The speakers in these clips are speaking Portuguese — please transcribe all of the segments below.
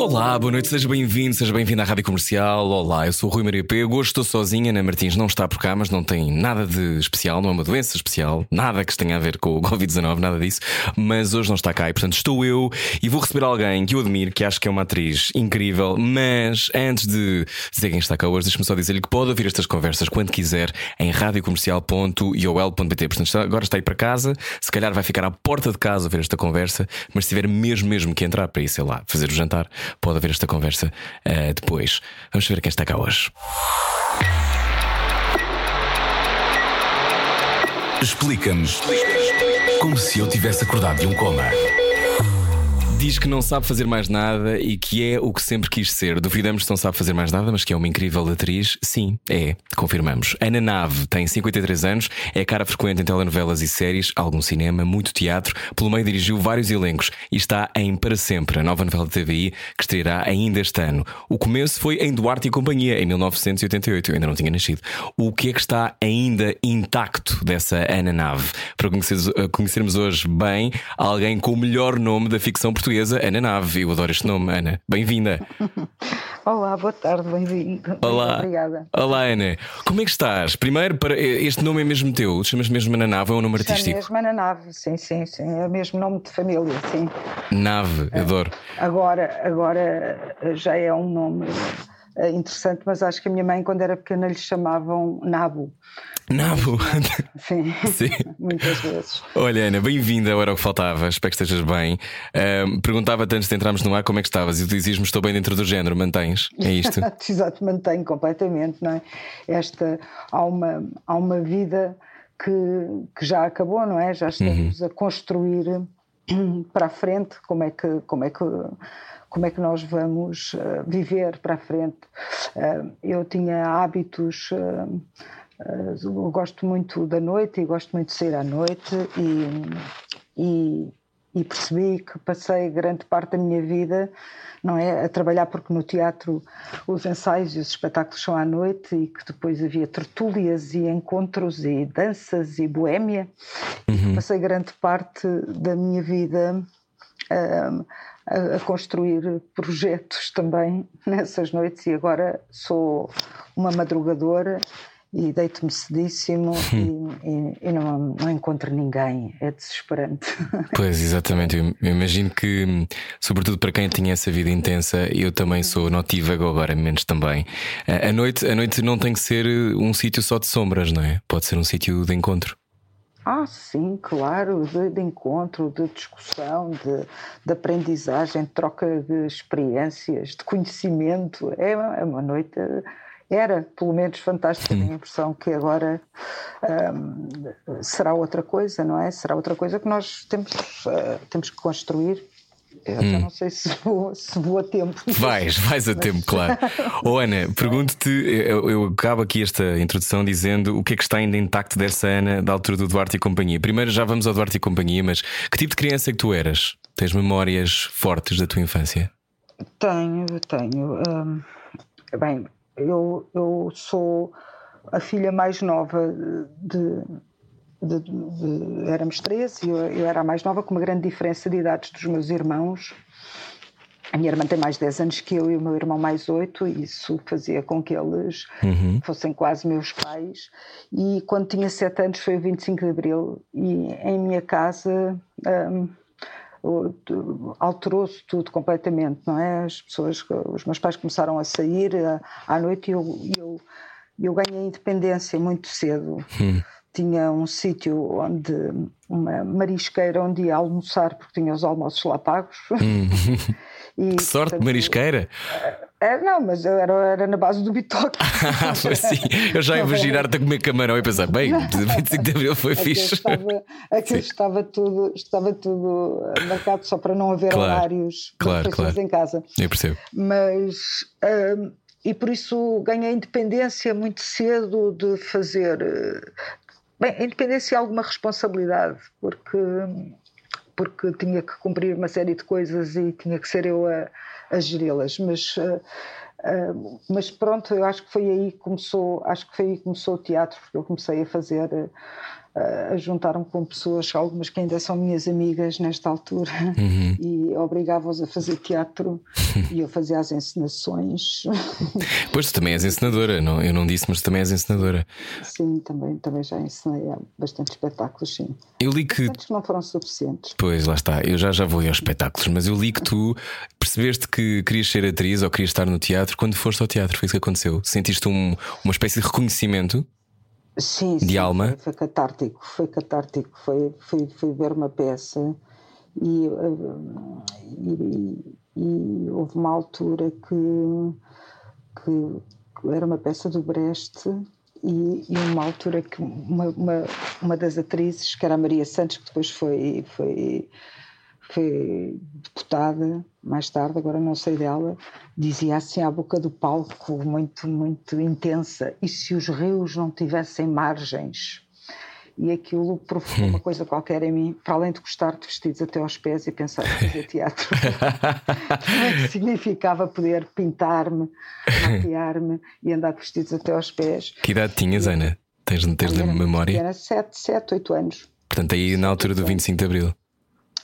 Olá, boa noite, seja bem-vindo, seja bem-vindo à Rádio Comercial. Olá, eu sou o Rui Maria Pego. Hoje estou sozinha, Ana Martins não está por cá, mas não tem nada de especial, não é uma doença especial, nada que tenha a ver com o Covid-19, nada disso. Mas hoje não está cá e, portanto, estou eu e vou receber alguém que eu admiro, que acho que é uma atriz incrível. Mas antes de dizer quem está cá hoje, deixe-me só dizer-lhe que pode ouvir estas conversas quando quiser em radiocomercial.iol.pt. Portanto, agora está aí para casa, se calhar vai ficar à porta de casa ver esta conversa, mas se tiver mesmo, mesmo que entrar para ir, sei lá, fazer o jantar pode haver esta conversa uh, depois. Vamos ver quem está cá hoje. Explica-nos como se eu tivesse acordado de um coma. Diz que não sabe fazer mais nada e que é o que sempre quis ser. Duvidamos se não sabe fazer mais nada, mas que é uma incrível atriz. Sim, é, confirmamos. Ana Nave tem 53 anos, é cara frequente em telenovelas e séries, algum cinema, muito teatro. Pelo meio dirigiu vários elencos e está em Para Sempre, a nova novela de TVI que estreará ainda este ano. O começo foi em Duarte e Companhia, em 1988. Eu ainda não tinha nascido. O que é que está ainda intacto dessa Ana Nave? Para conhecermos hoje bem alguém com o melhor nome da ficção portuguesa portuguesa, Ana Nave. Eu adoro este nome, Ana. Bem-vinda. Olá, boa tarde, bem-vindo. Olá. Obrigada. Olá, Ana. Como é que estás? Primeiro, para este nome é mesmo teu? Chamas mesmo Ana Nave ou é um nome artístico? É mesmo Ana Nave, sim, sim, sim. É o mesmo nome de família, sim. Nave, adoro. Agora, agora já é um nome interessante, mas acho que a minha mãe, quando era pequena, lhe chamavam Nabo. Nabo? Sim, Sim. muitas vezes. Olha, Ana, bem-vinda, era o que faltava, espero que estejas bem. Uh, Perguntava-te antes de entrarmos no ar como é que estavas e tu dizias-me estou bem dentro do género, mantens? É isto? Exato, mantenho completamente, não é? Esta, há uma, há uma vida que, que já acabou, não é? Já estamos uhum. a construir para a frente como é que. Como é que como é que nós vamos uh, viver para a frente. Uh, eu tinha hábitos, uh, gosto muito da noite e gosto muito de sair à noite e, e, e, percebi que passei grande parte da minha vida não é a trabalhar porque no teatro os ensaios e os espetáculos são à noite e que depois havia tertúlias e encontros e danças e boémia uhum. passei grande parte da minha vida a, a, construir projetos também nessas noites e agora sou uma madrugadora e deito-me cedíssimo e, e, e, não, não encontro ninguém. É desesperante. Pois, exatamente. Eu, eu, imagino que, sobretudo para quem tinha essa vida intensa, eu também sou notívago, agora menos também. A, a, noite, a noite não tem que ser um sítio só de sombras, não é? Pode ser um sítio de encontro. Ah, sim, claro, de, de encontro, de discussão, de, de, aprendizagem, de troca de experiências, de conhecimento. É uma, é uma noite, era pelo menos fantástica, tenho a impressão que agora um, será outra coisa, não é? Será outra coisa que nós temos, uh, temos que construir. Eu hum. já não sei se vou, se vou a tempo. Vais, vais a tempo, claro. oh, Ana, pergunto-te, eu, eu, acabo aqui esta introdução dizendo o que é que está ainda intacto dessa Ana da altura do Duarte e Companhia. Primeiro já vamos ao Duarte e Companhia, mas que tipo de criança é que tu eras? Tens memórias fortes da tua infância? Tenho, tenho. Hum, bem, eu, eu sou a filha mais nova de, de, de, éramos três e eu, eu, era a mais nova, com uma grande diferença de idades dos meus irmãos. A minha irmã tem mais 10 anos que eu e o meu irmão mais 8, e isso fazia com que eles uhum. fossem quase meus pais. E quando tinha 7 anos foi o 25 de Abril, e em minha casa um, alterou-se tudo completamente, não é? As pessoas, os meus pais começaram a sair à noite e eu, eu, eu ganhei independência muito cedo. Uhum tinha um sítio onde uma marisqueira onde ia almoçar porque tinha os almoços lá pagos. Hum. e, que sorte portanto, marisqueira! É, não, mas eu era, era na base do bitoque. ah, sim. Eu já imaginar-te a comer camarão e pensar, bem, 25 de Abril foi fixe. Estava, aquilo estava tudo, estava tudo marcado só para não haver claro, horários claro, claro. em casa. Eu percebo. Mas hum, e por isso ganhei independência muito cedo de fazer bem, a independência e alguma responsabilidade, porque, porque tinha que cumprir uma série de coisas e tinha que ser eu a, a geri-las, mas. Uh, uh, mas pronto, eu acho que foi aí que começou, acho que foi aí que começou o teatro, porque eu comecei a fazer a juntar-me com pessoas, algumas que ainda são minhas amigas nesta altura, uhum. e obrigava-os a fazer teatro e eu fazia as encenações. Pois tu também és encenadora, não, eu não disse, mas tu também és encenadora. Sim, também, também já ensinei bastante espetáculos, sim. Eu li que. Bastantes não foram suficientes. Pois, lá está, eu já, já vou aos espetáculos, mas eu li que tu percebeste que querias ser atriz ou querias estar no teatro quando foste ao teatro, foi isso que aconteceu. Sentiste um, uma espécie de reconhecimento sim, de sim, alma. Foi, catártico, foi catártico. Foi, foi, foi ver uma peça e, e, e, houve uma altura que, que era uma peça do Brecht e, e uma altura que uma, uma, uma das atrizes, que era a Maria Santos, que depois foi, foi foi deputada mais tarde, agora não sei dela, dizia assim à boca do palco, muito, muito intensa: e se os rios não tivessem margens? E aquilo provocou uma coisa qualquer em mim, para além de gostar de vestidos até aos pés e pensar em fazer teatro. que significava poder pintar-me, maquiar-me e andar de vestidos até aos pés. Que idade tinhas, Ana? Tens, tens de memória? Era 7, 7, 8 anos. Portanto, aí na altura do 25 de Abril.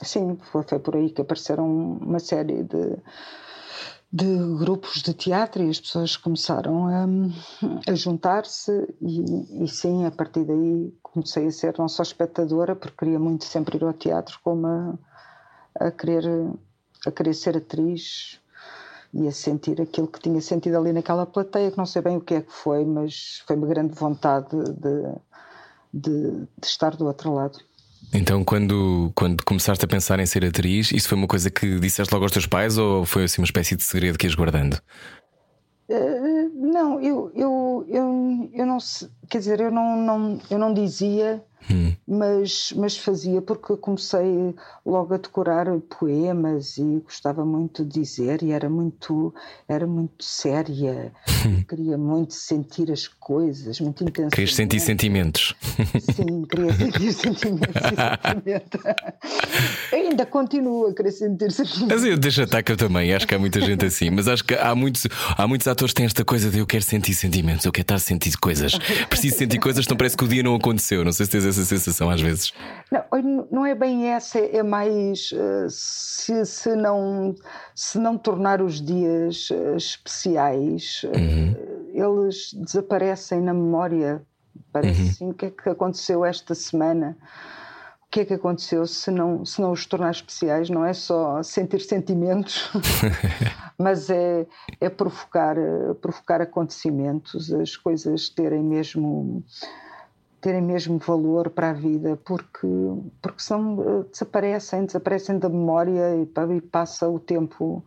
Sim, foi, foi por aí que apareceram uma série de, de grupos de teatro e as pessoas começaram a, a juntar-se e, e, sim, a partir daí comecei a ser não só espectadora, porque queria muito sempre ir ao teatro, como a, a querer, a querer ser atriz e a sentir aquilo que tinha sentido ali naquela plateia, que não sei bem o que é que foi, mas foi uma grande vontade de, de, de estar do outro lado. Então, quando, quando começaste a pensar em ser atriz, isso foi uma coisa que disseste logo aos teus pais ou foi assim uma espécie de segredo que ias guardando? Uh, não, eu, eu, eu, eu não quer dizer, eu não, não, eu não dizia hum. mas, mas fazia porque comecei logo a decorar poemas e gostava muito de dizer e era muito, era muito séria, hum. queria muito sentir as coisas, muito intensamente. Querias sentir sentimentos. Sim, queria sentir sentimentos, exatamente. Ainda continuo a querer sentir sentimentos. Mas eu deixo ataque eu também, acho que há muita gente assim, mas acho que há muitos, há muitos atores que têm esta coisa de eu quero sentir sentimentos, eu quero estar a sentir coisas, preciso sentir coisas, então parece que o dia não aconteceu. Não sei se tens essa sensação às vezes. Não, não é bem essa, é mais eh, se, se, não, se não tornar os dias eh, especiais, eh, uhum. eles desaparecem na memória. Parece uhum. assim, o que é que aconteceu esta semana? O que é que aconteceu se não, se não os tornar especiais? Não é só sentir sentimentos, mas é, é provocar, provocar acontecimentos, as coisas terem mesmo terem mesmo valor para a vida, porque, porque são, eh, desaparecem, desaparecem da memória e, e passa o tempo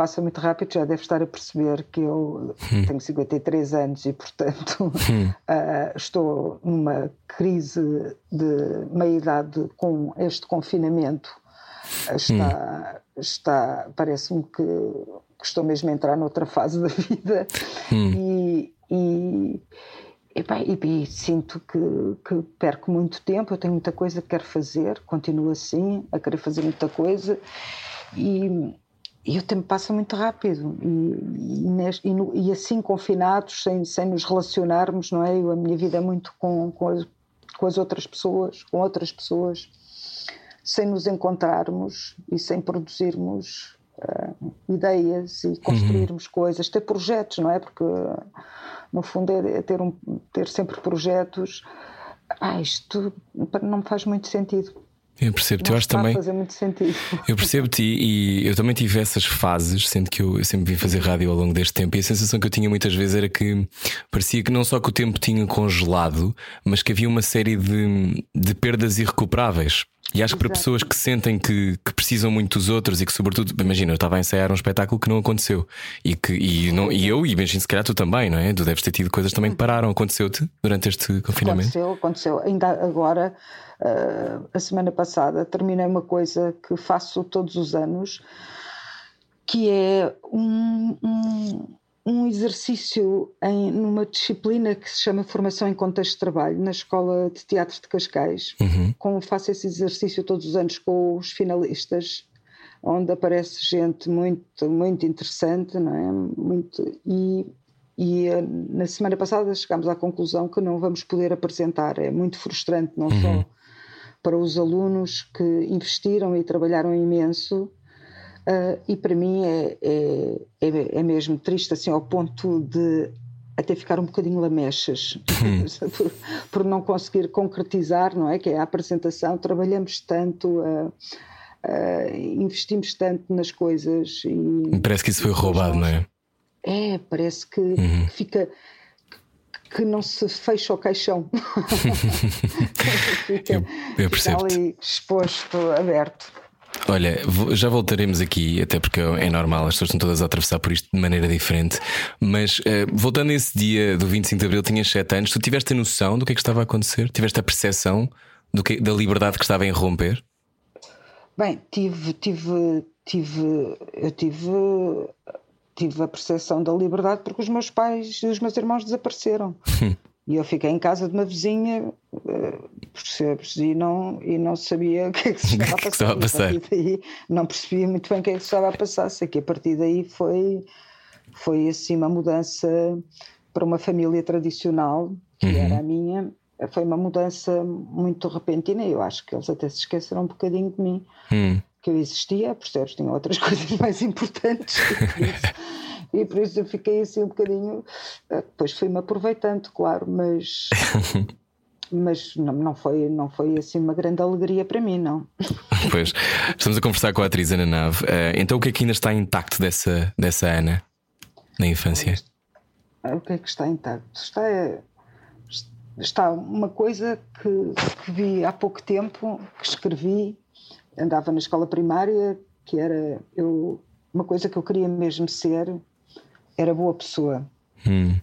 passa muito rápido, já deve estar a perceber que eu hum. tenho 53 anos e, portanto, hum. uh, estou numa crise de meia-idade com este confinamento. Está, hum. está parece-me que, que, estou mesmo a entrar noutra fase da vida hum. e, e e, bem, e, e sinto que, que, perco muito tempo, eu tenho muita coisa que quero fazer, continuo assim, a querer fazer muita coisa e, e o tempo passa muito rápido e, e, no, e, assim confinados, sem, sem nos relacionarmos, não é? Eu, a minha vida é muito com, com as, com, as, outras pessoas, com outras pessoas, sem nos encontrarmos e sem produzirmos uh, ideias e construirmos uhum. coisas, ter projetos, não é? Porque no fundo é, é ter, um, ter sempre projetos. Ah, isto não me faz muito sentido. Eu percebo-te, eu acho também. fazer muito sentido. Eu percebo-te e, e, eu também tive essas fases, sendo que eu, eu, sempre vim fazer rádio ao longo deste tempo, e a sensação que eu tinha muitas vezes era que parecia que não só que o tempo tinha congelado, mas que havia uma série de, de perdas irrecuperáveis. E acho que para pessoas que sentem que, que, precisam muito dos outros e que, sobretudo, imagina, eu estava a ensaiar um espetáculo que não aconteceu. E, que, e, não, e eu, e imagino se calhar tu também, não é? Tu deves ter tido coisas também que pararam. Aconteceu-te durante este confinamento? Aconteceu, aconteceu. Ainda agora, uh, a semana passada, terminei uma coisa que faço todos os anos, que é um, um um exercício em, numa disciplina que se chama Formação em Contexto de Trabalho, na Escola de Teatro de Cascais. Uhum. Com, faço esse exercício todos os anos com os finalistas, onde aparece gente muito, muito interessante, não é? Muito, e, e eh, na semana passada chegámos à conclusão que não vamos poder apresentar. É muito frustrante, não uhum. só para os alunos que investiram e trabalharam imenso Uh, e para mim é, é, é, é, mesmo triste, assim, ao ponto de até ficar um bocadinho lamechas hum. por, por, não conseguir concretizar, não é? Que é a apresentação. Trabalhamos tanto, uh, uh, investimos tanto nas coisas. E, parece que isso foi roubado, não é? É, parece que, uhum. que fica que não se fecha o caixão. fica, eu, eu percebo. Fica ali exposto, aberto. Olha, já voltaremos aqui, até porque é normal, as pessoas estão todas a atravessar por isto de maneira diferente. Mas uh, voltando a esse dia do 25 de Abril, tinhas 7 anos, tu tiveste a noção do que é que estava a acontecer? Tiveste a percepção do que, da liberdade que estava em romper? Bem, tive, tive, tive, eu tive, tive a percepção da liberdade porque os meus pais e os meus irmãos desapareceram. E eu fiquei em casa de uma vizinha, eh, percebes? E não, e não sabia o que é que se estava a passar. estava a passar. Daí, não percebia muito bem o que é que se estava a passar. Sei que a partir daí foi, foi assim uma mudança para uma família tradicional, que uhum. era a minha. Foi uma mudança muito repentina e eu acho que eles até se esqueceram um bocadinho de mim. Uhum. Que eu existia, percebes? Tinha outras coisas mais importantes e por isso eu fiquei assim um bocadinho. Eh, depois fui-me aproveitando, claro, mas. mas não, não, foi, não foi assim uma grande alegria para mim, não. Pois, estamos a conversar com a atriz Ana Nave. Uh, então, o que é que ainda está intacto dessa, dessa Ana na infância? O que é que está intacto? Está, está uma coisa que, que vi há pouco tempo, que escrevi, andava na escola primária, que era eu, uma coisa que eu queria mesmo ser era boa pessoa. Hum.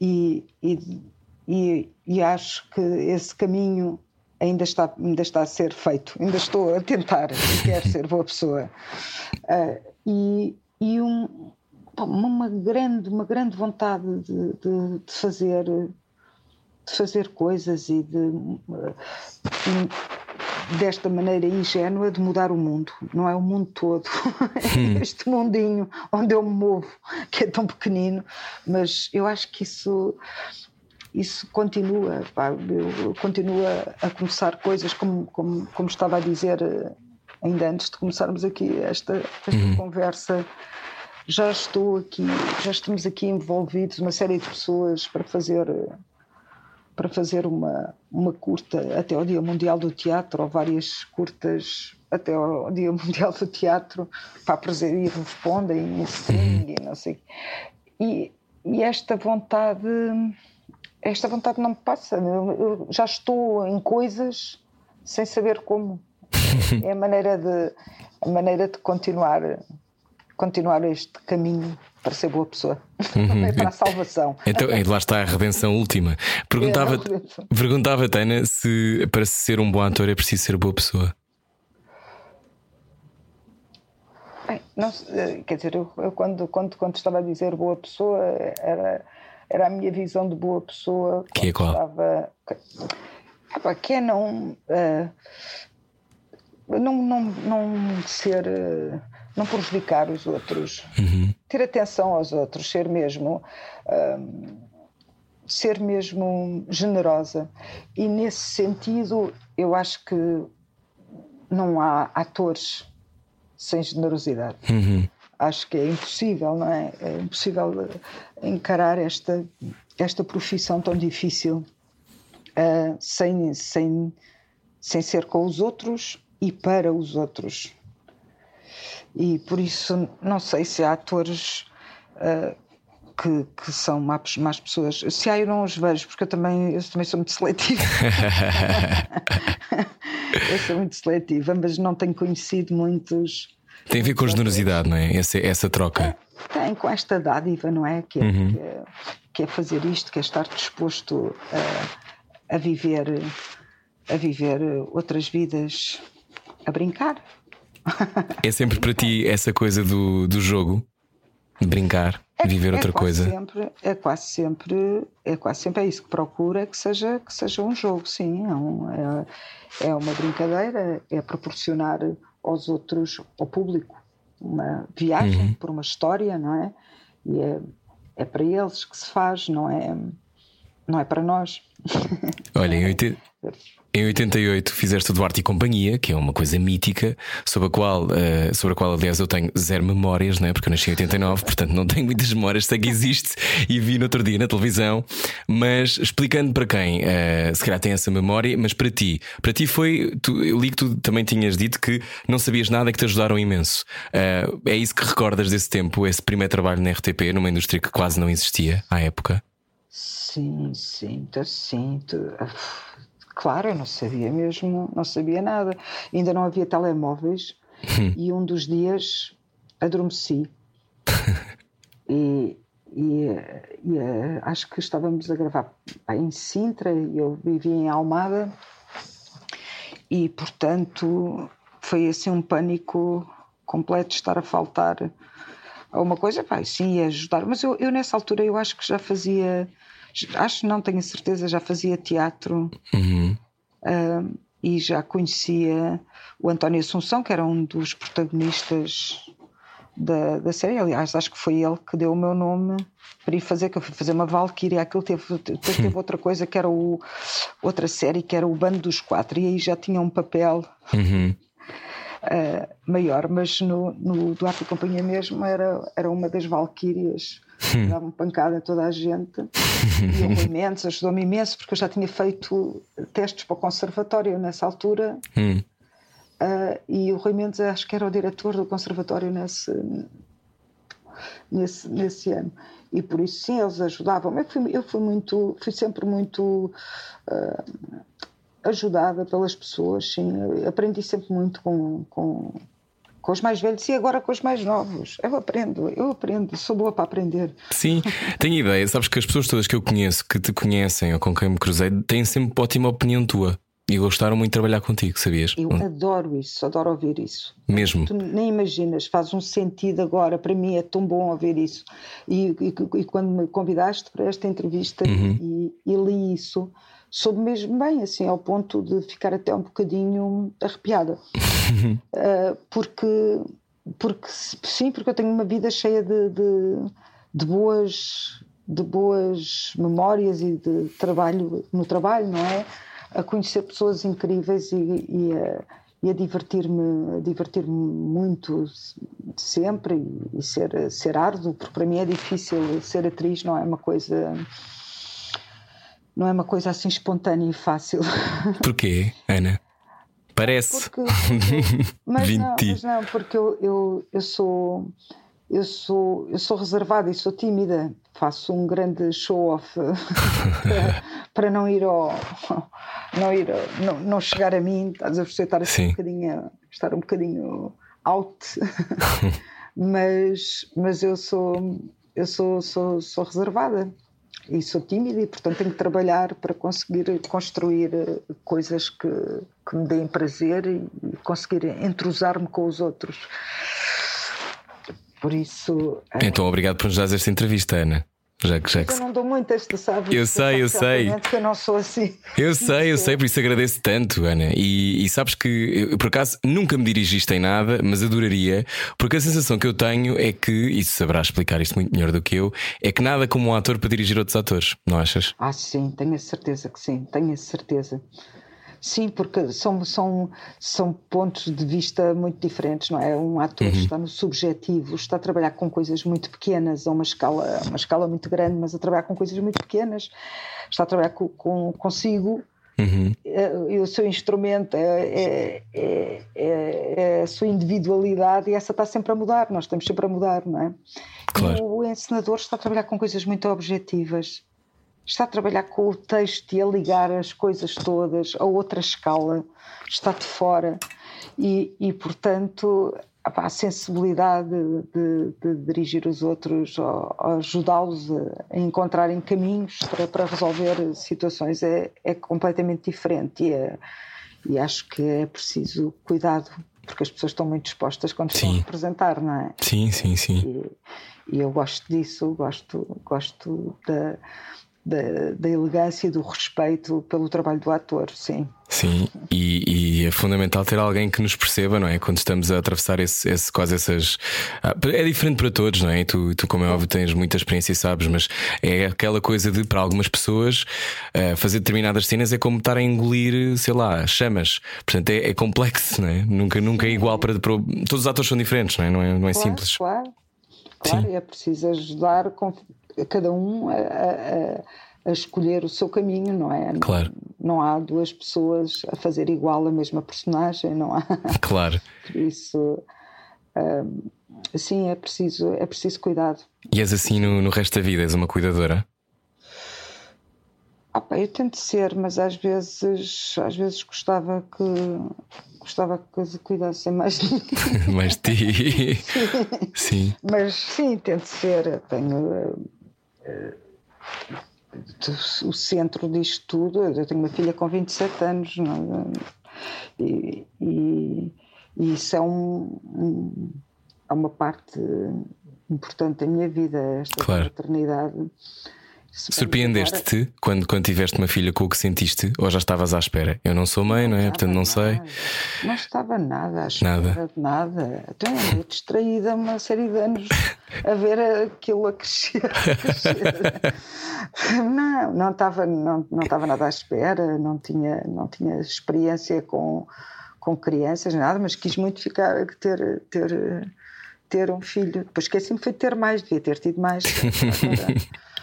E, e, e, e, acho que esse caminho ainda está, ainda está a ser feito, ainda estou a tentar, quero ser boa pessoa. Uh, e e um, uma, grande, uma grande vontade de, de, de fazer de fazer coisas e de uh, desta maneira ingênua de mudar o mundo. Não é o mundo todo, é este mundinho onde eu me movo, que é tão pequenino, mas eu acho que isso isso continua, pá, eu continuo a começar coisas como, como, como estava a dizer eh, ainda antes de começarmos aqui esta, esta uhum. conversa. Já estou aqui, já estamos aqui envolvidos, uma série de pessoas para fazer para fazer uma, uma curta até ao Dia Mundial do Teatro, ou várias curtas até ao Dia Mundial do Teatro, para apresentar e respondem e streaming e não sei. E, e esta vontade, esta vontade não me passa. Eu, eu já estou em coisas sem saber como. É a maneira de, a maneira de continuar, continuar este caminho para ser boa pessoa, uhum. para a salvação. Então, lá está a redenção última. Perguntava, é perguntava Tana se para ser um bom ator é preciso ser boa pessoa. Bem, não, quer dizer, eu, eu, quando, quando, quando estava a dizer boa pessoa, era, era a minha visão de boa pessoa. Que é qual? Estava, que, que é não, uh, não, não, não ser. Uh, não prejudicar os outros, uhum. ter atenção aos outros, ser mesmo. Um, ser mesmo generosa. E nesse sentido, eu acho que não há atores sem generosidade. Uhum. Acho que é impossível, não é? É impossível encarar esta, esta profissão tão difícil uh, sem, sem, sem ser com os outros e para os outros e por isso não sei se há atores uh, que, que, são más, más pessoas. Se há, eu não os vejo, porque eu também, eu também sou muito seletiva. eu sou muito seletiva, mas não tenho conhecido muitos. Tem a ver com generosidade, não é? Essa, essa troca. Tem, com esta dádiva, não é? Que é, uhum. que é, que é fazer isto, que é estar disposto a, a viver a viver outras vidas, a brincar. É sempre para ti essa coisa do, do jogo, de brincar? é, viver é outra coisa. Sempre, é quase sempre, é quase sempre é isso que procura que seja que seja um jogo, sim, é, um, é, é uma brincadeira, é proporcionar aos outros, ao público, uma viagem uhum. por uma história, não é? E é, é para eles que se faz, não é, não é para nós. Olha, em 80, em 88 fizeste Duarte e Companhia, que é uma coisa mítica, sobre a qual, uh, sobre a qual aliás, eu tenho zero memórias, né? porque eu nasci em 89, portanto não tenho muitas memórias, sei que existe e vi no outro dia na televisão. Mas explicando para quem, uh, se calhar tem essa memória, mas para ti, para ti foi. Tu, eu li que tu também tinhas dito que não sabias nada e que te ajudaram imenso. Uh, é isso que recordas desse tempo, esse primeiro trabalho na RTP, numa indústria que quase não existia à época? Sim, sim, sinto. Claro, eu não sabia mesmo, não sabia nada. Ainda não havia telemóveis e um dos dias adormeci. e, e, e, eh, acho que estávamos a gravar em Sintra e eu vivia em Almada e, portanto, foi assim um pânico completo estar a faltar a uma coisa. Pá, sim, ia ajudar, mas eu, eu nessa altura eu acho que já fazia acho, não tenho certeza, já fazia teatro uhum. uh, e já conhecia o António Assunção, que era um dos protagonistas da, da série. Aliás, acho que foi ele que deu o meu nome para ir fazer, que eu fui fazer uma Valkyria. Aquilo teve, depois teve outra coisa que era o, outra série, que era o Bando dos Quatro, e aí já tinha um papel. Uhum. Uh, maior, mas no, no Duarte e Companhia mesmo era, era uma das Valquírias Hum. Davam pancada a toda a gente. E o Rui Mendes ajudou-me imenso, porque eu já tinha feito testes para o conservatório nessa altura. Hum. Uh, e o Rui Mendes acho que era o diretor do conservatório nesse, nesse, nesse ano. E por isso sim, eles ajudavam. Eu fui, eu fui muito, fui sempre muito uh, ajudada pelas pessoas, sim. Eu aprendi sempre muito com, com com os mais velhos e agora com os mais novos. Eu aprendo, eu aprendo, sou boa para aprender. Sim, tenho ideia. Sabes que as pessoas todas que eu conheço, que te conhecem ou com quem me cruzei, têm sempre ótima opinião tua. E gostaram muito de trabalhar contigo, sabias? Eu adoro isso, adoro ouvir isso. Mesmo. Tu nem imaginas, faz um sentido agora. Para mim é tão bom ouvir isso. E, e, e quando me convidaste para esta entrevista uhum. e, e li isso, soube mesmo bem, assim, ao ponto de ficar até um bocadinho arrepiada. uh, porque, porque, sim, porque eu tenho uma vida cheia de, de, de, boas, de boas memórias e de trabalho no trabalho, não é? A conhecer pessoas incríveis e, e a, e a divertir-me divertir muito sempre e, e ser, ser árduo, porque para mim é difícil ser atriz, não é uma coisa não é uma coisa assim espontânea e fácil. Porquê, Ana? Parece. Porque, mas, não, mas não, porque eu, eu, eu sou eu sou eu sou reservada e sou tímida. Faço um grande show off para, para, não ir ao não ir não, não chegar a mim, estás a estar assim um bocadinho estar um bocadinho out. mas mas eu sou eu sou sou, sou reservada e sou tímida e, portanto, tenho que trabalhar para conseguir construir eh, coisas que, que me deem prazer e conseguir entrosar-me com os outros. Por isso. Eh, então, obrigado por nos dar esta entrevista, Ana. Já que, já que... Eu não dou muitas, tu sabes. Eu sei, eu sei. Que eu não sou assim. Eu sei, eu sei, por isso agradeço tanto, Ana. E, e sabes que, eu, por acaso, nunca me dirigiste em nada, mas adoraria, porque a sensação que eu tenho é que, e saberás explicar isto muito melhor do que eu, é que nada como um ator para dirigir outros atores, não achas? Ah, sim, tenho a certeza que sim, tenho a certeza. Sim, porque são, são, são pontos de vista muito diferentes, não é? Um ator uhum. está no subjetivo, está a trabalhar com coisas muito pequenas, a uma escala, uma escala muito grande, mas a trabalhar com coisas muito pequenas, está a trabalhar com, com consigo. Uhum. Eh, e o seu instrumento é, é, é, é, a sua individualidade e essa está sempre a mudar, nós estamos sempre a mudar, não é? Claro. E o encenador está a trabalhar com coisas muito objetivas está a trabalhar com o texto e a ligar as coisas todas a outra escala, está de fora e, e portanto a sensibilidade de, de, dirigir os outros, ajudá-los a, encontrarem caminhos para, para resolver situações é, é completamente diferente e, é, e acho que é preciso cuidado porque as pessoas estão muito dispostas quando sim. estão a representar, não é? Sim, sim, sim. E, e eu gosto disso, gosto, gosto da da, da, elegância e do respeito pelo trabalho do ator, sim. Sim, e, e, é fundamental ter alguém que nos perceba, não é? Quando estamos a atravessar esse, esse quase essas. Ah, é diferente para todos, não é? Tu, tu, como é óbvio, tens muita experiência e sabes, mas é aquela coisa de, para algumas pessoas, uh, fazer determinadas cenas é como estar a engolir, sei lá, chamas. Portanto, é, é complexo, não é? Nunca, nunca é igual para, para. Todos os atores são diferentes, não é? Não é, não é claro, simples. Claro, claro, Sim. é preciso ajudar com cada um a, a, a, escolher o seu caminho, não é? Claro. Não, não, há duas pessoas a fazer igual a mesma personagem, não há. Claro. Por isso. Um, sim, é preciso, é preciso cuidado. E és assim no, no resto da vida? És uma cuidadora? Opa, eu tento ser, mas às vezes, às vezes gostava que gostava que cuidassem mais de mim. mais de ti. sim. Mas sim, tento ser. Tenho o centro disto tudo. Eu tenho uma filha com 27 anos não, é? e, e, e, isso é, um, um, é uma parte importante da minha vida, esta claro. paternidade. Surpreendeste-te quando, quando tiveste uma filha com o que sentiste? Ou já estavas à espera? Eu não sou mãe, não, não é? Portanto, não sei. Não estava nada à espera nada. de nada. Até então, distraída uma série de anos a ver aquilo a crescer. A crescer. não, não estava, não, não estava nada à espera, não tinha, não tinha experiência com, com crianças, nada, mas quis muito ficar, ter, ter, ter um filho. Depois esqueci-me foi de ter mais, devia ter tido mais.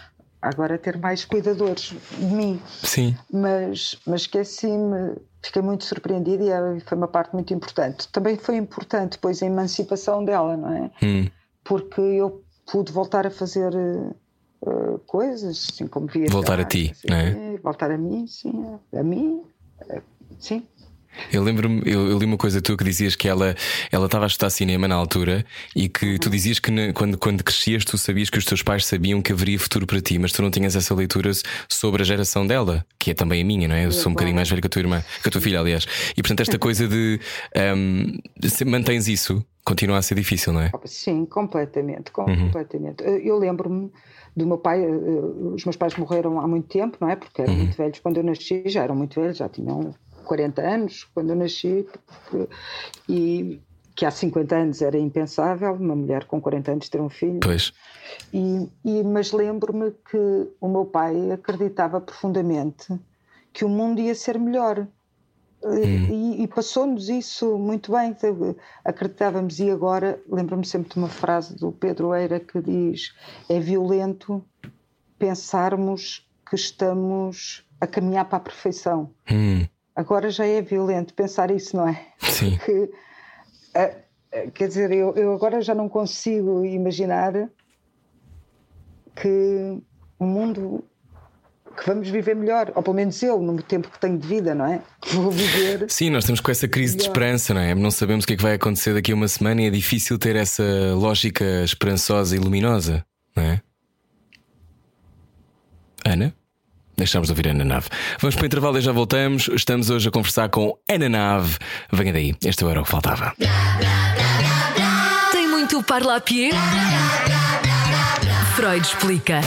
agora ter mais cuidadores de mim. Sim. Mas, mas esqueci-me, fiquei muito surpreendida e foi uma parte muito importante. Também foi importante depois a emancipação dela, não é? Hum. Porque eu pude voltar a fazer uh, coisas, assim como via. Voltar a ti, assim, não é? Voltar a mim, sim. A mim, uh, sim. Eu lembro-me, eu, eu, li uma coisa tua que dizias que ela ela estava a estudar cinema na altura e que tu dizias que ne, quando, quando crescias tu sabias que os teus pais sabiam que haveria futuro para ti, mas tu não tinhas essa leitura sobre a geração dela, que é também a minha, não é? Eu sou um bocadinho mais velho que a tua irmã, que a tua filha, aliás. E portanto, esta coisa de um, mantens isso, continua a ser difícil, não é? Sim, completamente, uhum. completamente. Uhum. Eu lembro-me do meu pai, eh, os meus pais morreram há muito tempo, não é? Porque eram uhum. muito velhos quando eu nasci, já eram muito velhos, já tinham 40 anos, quando eu nasci, e que há 50 anos era impensável uma mulher com 40 anos ter um filho. Pois. E, e mas lembro-me que o meu pai acreditava profundamente que o mundo ia ser melhor. Hum. E, e passou-nos isso muito bem. Acreditávamos, e agora lembro-me sempre de uma frase do Pedro Eira que diz: é violento pensarmos que estamos a caminhar para a perfeição. Hum. Agora já é violento pensar isso, não é? Sim. Que, quer dizer, eu, eu agora já não consigo imaginar que o mundo que vamos viver melhor, ou pelo menos eu, no tempo que tenho de vida, não é? Vou viver. Sim, nós estamos com essa crise melhor. de esperança, não é? Não sabemos o que é que vai acontecer daqui a uma semana e é difícil ter essa lógica esperançosa e luminosa, não é? Ana? Deixamos de ouvir Ana Nave. Vamos para o intervalo e já voltamos. Estamos hoje a conversar com Ana Nave. Venha daí, este era o que faltava. Tem muito parla a pie? Freud explica.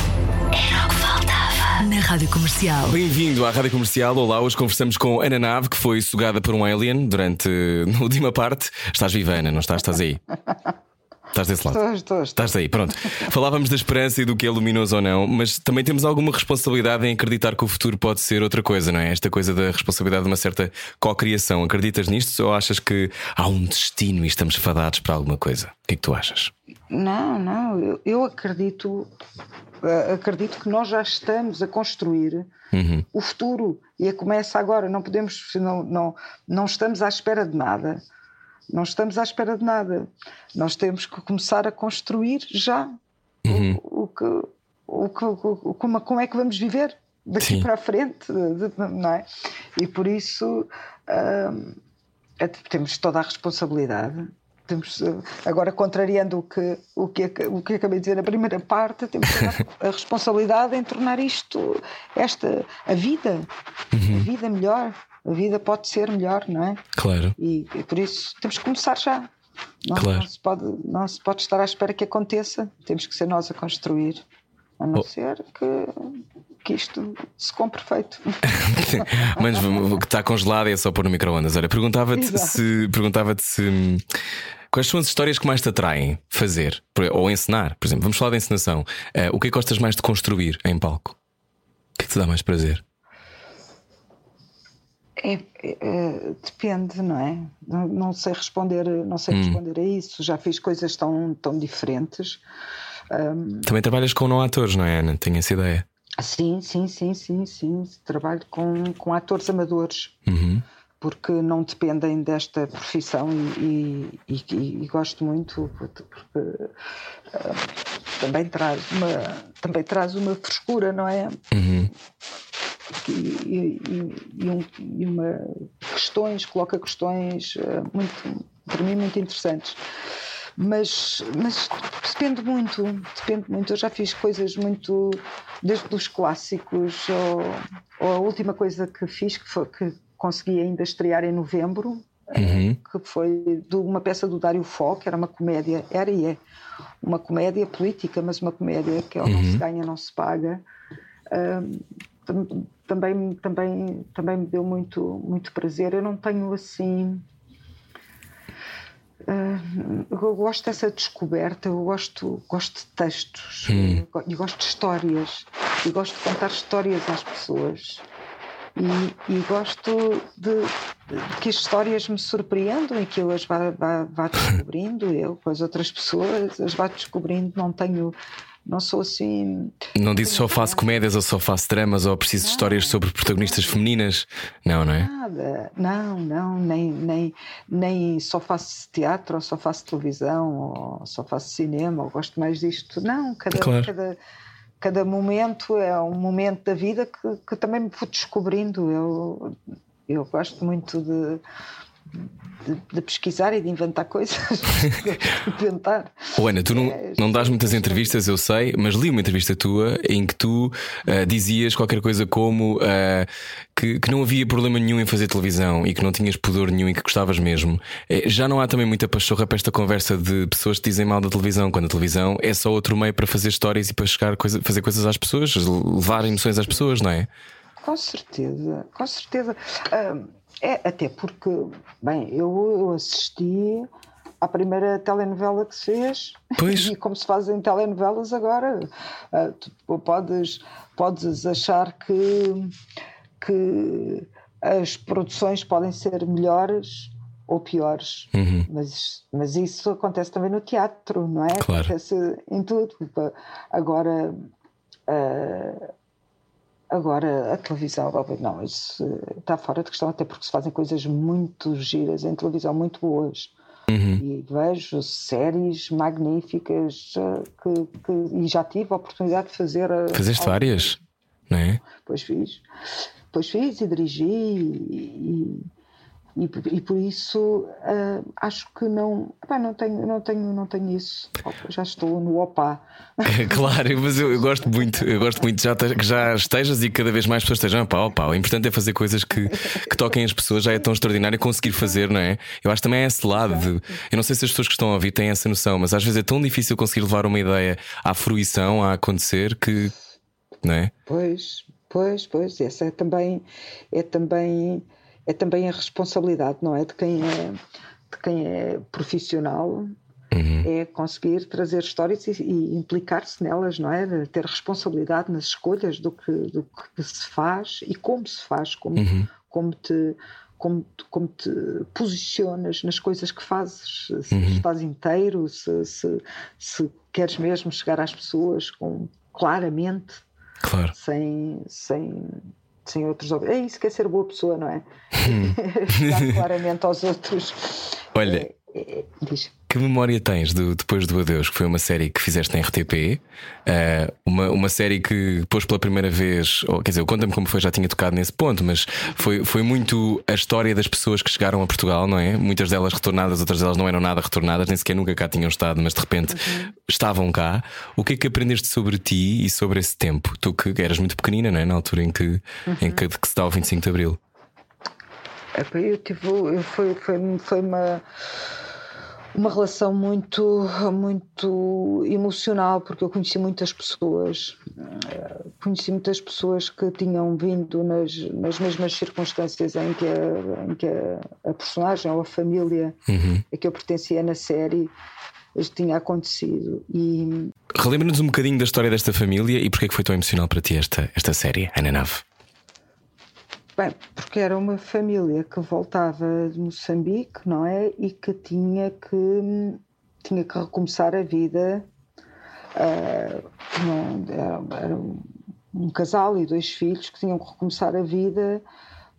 Era o que faltava. Na Rádio Comercial. Bem-vindo à Rádio Comercial. Olá, hoje conversamos com Ana Nave, que foi sugada por um alien durante a última parte. Estás viva, Ana, não estás? Estás aí? Estás desse lado? Estou, estou. Estás aí, pronto. Falávamos da esperança e do que é luminoso ou não, mas também temos alguma responsabilidade em acreditar que o futuro pode ser outra coisa, não é? Esta coisa da responsabilidade de uma certa co-criação. Acreditas nisto ou achas que há um destino e estamos fadados para alguma coisa? O que é que tu achas? Não, não, eu, eu acredito, eh, acredito que nós já estamos a construir uhum. o futuro e a começa agora. Não podemos, não, não, não estamos à espera de nada. Não estamos à espera de nada. Nós temos que começar a construir já uhum. o, o, que, o, que, o, como, como é que vamos viver daqui Sim. para a frente, não é? E por isso hum, é, temos toda a responsabilidade. Temos, agora, contrariando o que, o, que, o que acabei de dizer na primeira parte, temos a responsabilidade em tornar isto, esta, a vida, uhum. a vida melhor. A vida pode ser melhor, não é? Claro. E, e por isso temos que começar já. Não, Claro. não, se pode, não se pode estar à espera que aconteça, temos que ser nós a construir, a não Oh. ser que, que isto se compre feito. Mas o que está congelado é só pôr no micro-ondas. Olha, perguntava-te se, perguntava se. hum, Quais são as histórias que mais te atraem fazer? Ou encenar, por exemplo. Vamos falar de encenação. Eh, o que é que gostas mais de construir em palco? O que é que te dá mais prazer? É, é, é, depende, não é? Não, não sei responder, não sei responder a isso. Já fiz coisas tão, tão diferentes. Também trabalhas com não atores, não é, Ana? Tenho essa ideia. Sim, sim, sim, sim, sim. Trabalho com, com atores amadores. Uhum. Porque não dependem desta profissão e, e- e- e gosto muito porque, ah, também traz uma também traz uma frescura, não é? Uhum. E, e- um- e uma questões, coloca questões ah, muito para mim muito interessantes. Mas, mas depende muito, depende muito. Eu já fiz coisas muito, desde os clássicos, ou, ou a última coisa que fiz, que, foi, que consegui ainda estrear em novembro, Uhum. que foi de uma peça do Dário Fó, que era uma comédia, era e é, uma comédia política, mas uma comédia que é o não se ganha, não se paga. Tam- também, também, também me deu muito, muito prazer. Eu não tenho assim. ah, eu gosto dessa descoberta, eu gosto, gosto de textos e e gosto de histórias e gosto de contar histórias às pessoas e, e gosto de, de que as histórias me surpreendam e que eu as vá, vá, vá descobrindo, eu com as outras pessoas as vá descobrindo, não tenho, não sou assim. Não disse só faço comédias ou só faço dramas ou preciso de histórias sobre protagonistas femininas? Não, não é? Nada, não, não, nem, nem, nem só faço teatro, ou só faço televisão, ou só faço cinema, ou gosto mais disto. Não, cada, Claro. cada, cada momento é um momento da vida que, que também me vou descobrindo. Eu, eu gosto muito de, de, de pesquisar e de inventar coisas. de inventar. Oh, Ana, tu não, É, não dás muitas entrevistas, eu sei, mas li uma entrevista tua em que tu ah, dizias qualquer coisa como ah, que, que não havia problema nenhum em fazer televisão e que não tinhas pudor nenhum e que gostavas mesmo. Eh, Já não há também muita pachorra para esta conversa de pessoas que dizem mal da televisão, quando a televisão é só outro meio para fazer histórias e para chegar coisa, fazer coisas às pessoas, levar emoções às pessoas, não é? Com certeza, com certeza. Ah, é, até porque, bem, eu, eu assisti à primeira telenovela que se fez Pois. e como se fazem telenovelas agora, ah, tu podes, podes achar que, que as produções podem ser melhores ou piores, Uhum. mas, mas isso acontece também no teatro, não é? Claro. Acontece em tudo. Agora, ah, Agora, a televisão, não, isso eh, está fora de questão, até porque se fazem coisas muito giras em televisão, muito boas. Uhum. E vejo séries magníficas eh, que, que- e já tive a oportunidade de fazer. eh, Fazeste várias, não é? Pois fiz. Pois fiz e dirigi e, e, e por isso ah, acho que não, epá, não tenho, não tenho, não tenho isso. Opa, Já estou no OPA. Claro, mas eu, eu gosto muito, eu gosto muito já que já estejas e cada vez mais pessoas estejam. Pá, pá, o importante é fazer coisas que, que toquem as pessoas, já é tão extraordinário conseguir fazer, não é? Eu acho também é esse lado de. Eu não sei se as pessoas que estão a ouvir têm essa noção, mas às vezes é tão difícil conseguir levar uma ideia à fruição, a acontecer, que. Não é? Pois, pois, pois, essa é também, é também, é também a responsabilidade, não é? De quem é, de quem é profissional, é conseguir trazer histórias e, e implicar-se nelas, não é? De ter responsabilidade nas escolhas do que, do que se faz e como se faz, como, como te. Como, como te posicionas nas coisas que fazes, se estás inteiro, se, se, se queres mesmo chegar às pessoas com, claramente, Claro. sem, sem, sem outros. É isso que é ser boa pessoa, não é? Chegar claramente aos outros. Olha, É, é, diz. Que memória tens do Depois do Adeus, que foi uma série que fizeste em RTP? eh, uma, uma série que depois pela primeira vez, ou, quer dizer, conta-me como foi, já tinha tocado nesse ponto, mas foi, foi muito a história das pessoas que chegaram a Portugal, não é? Muitas delas retornadas, outras delas não eram nada retornadas, nem sequer nunca cá tinham estado, mas de repente estavam cá. O que é que aprendeste sobre ti e sobre esse tempo? Tu que eras muito pequenina, não é? Na altura em que, em que, que se dá o 25 de Abril. eu tive, eu foi, foi, foi uma uma relação muito muito emocional porque eu conheci muitas pessoas conheci muitas pessoas que tinham vindo nas, nas mesmas circunstâncias em que a, em que a, a personagem ou a família uhum. a que eu pertencia na série tinha acontecido e relembra-nos um bocadinho da história desta família e porque é que foi tão emocional para ti esta, esta série, Ana Nave Bem, porque era uma família que voltava de Moçambique, não é? E que tinha que, tinha que recomeçar a vida. Uh, não, era, era um casal e dois filhos que tinham que recomeçar a vida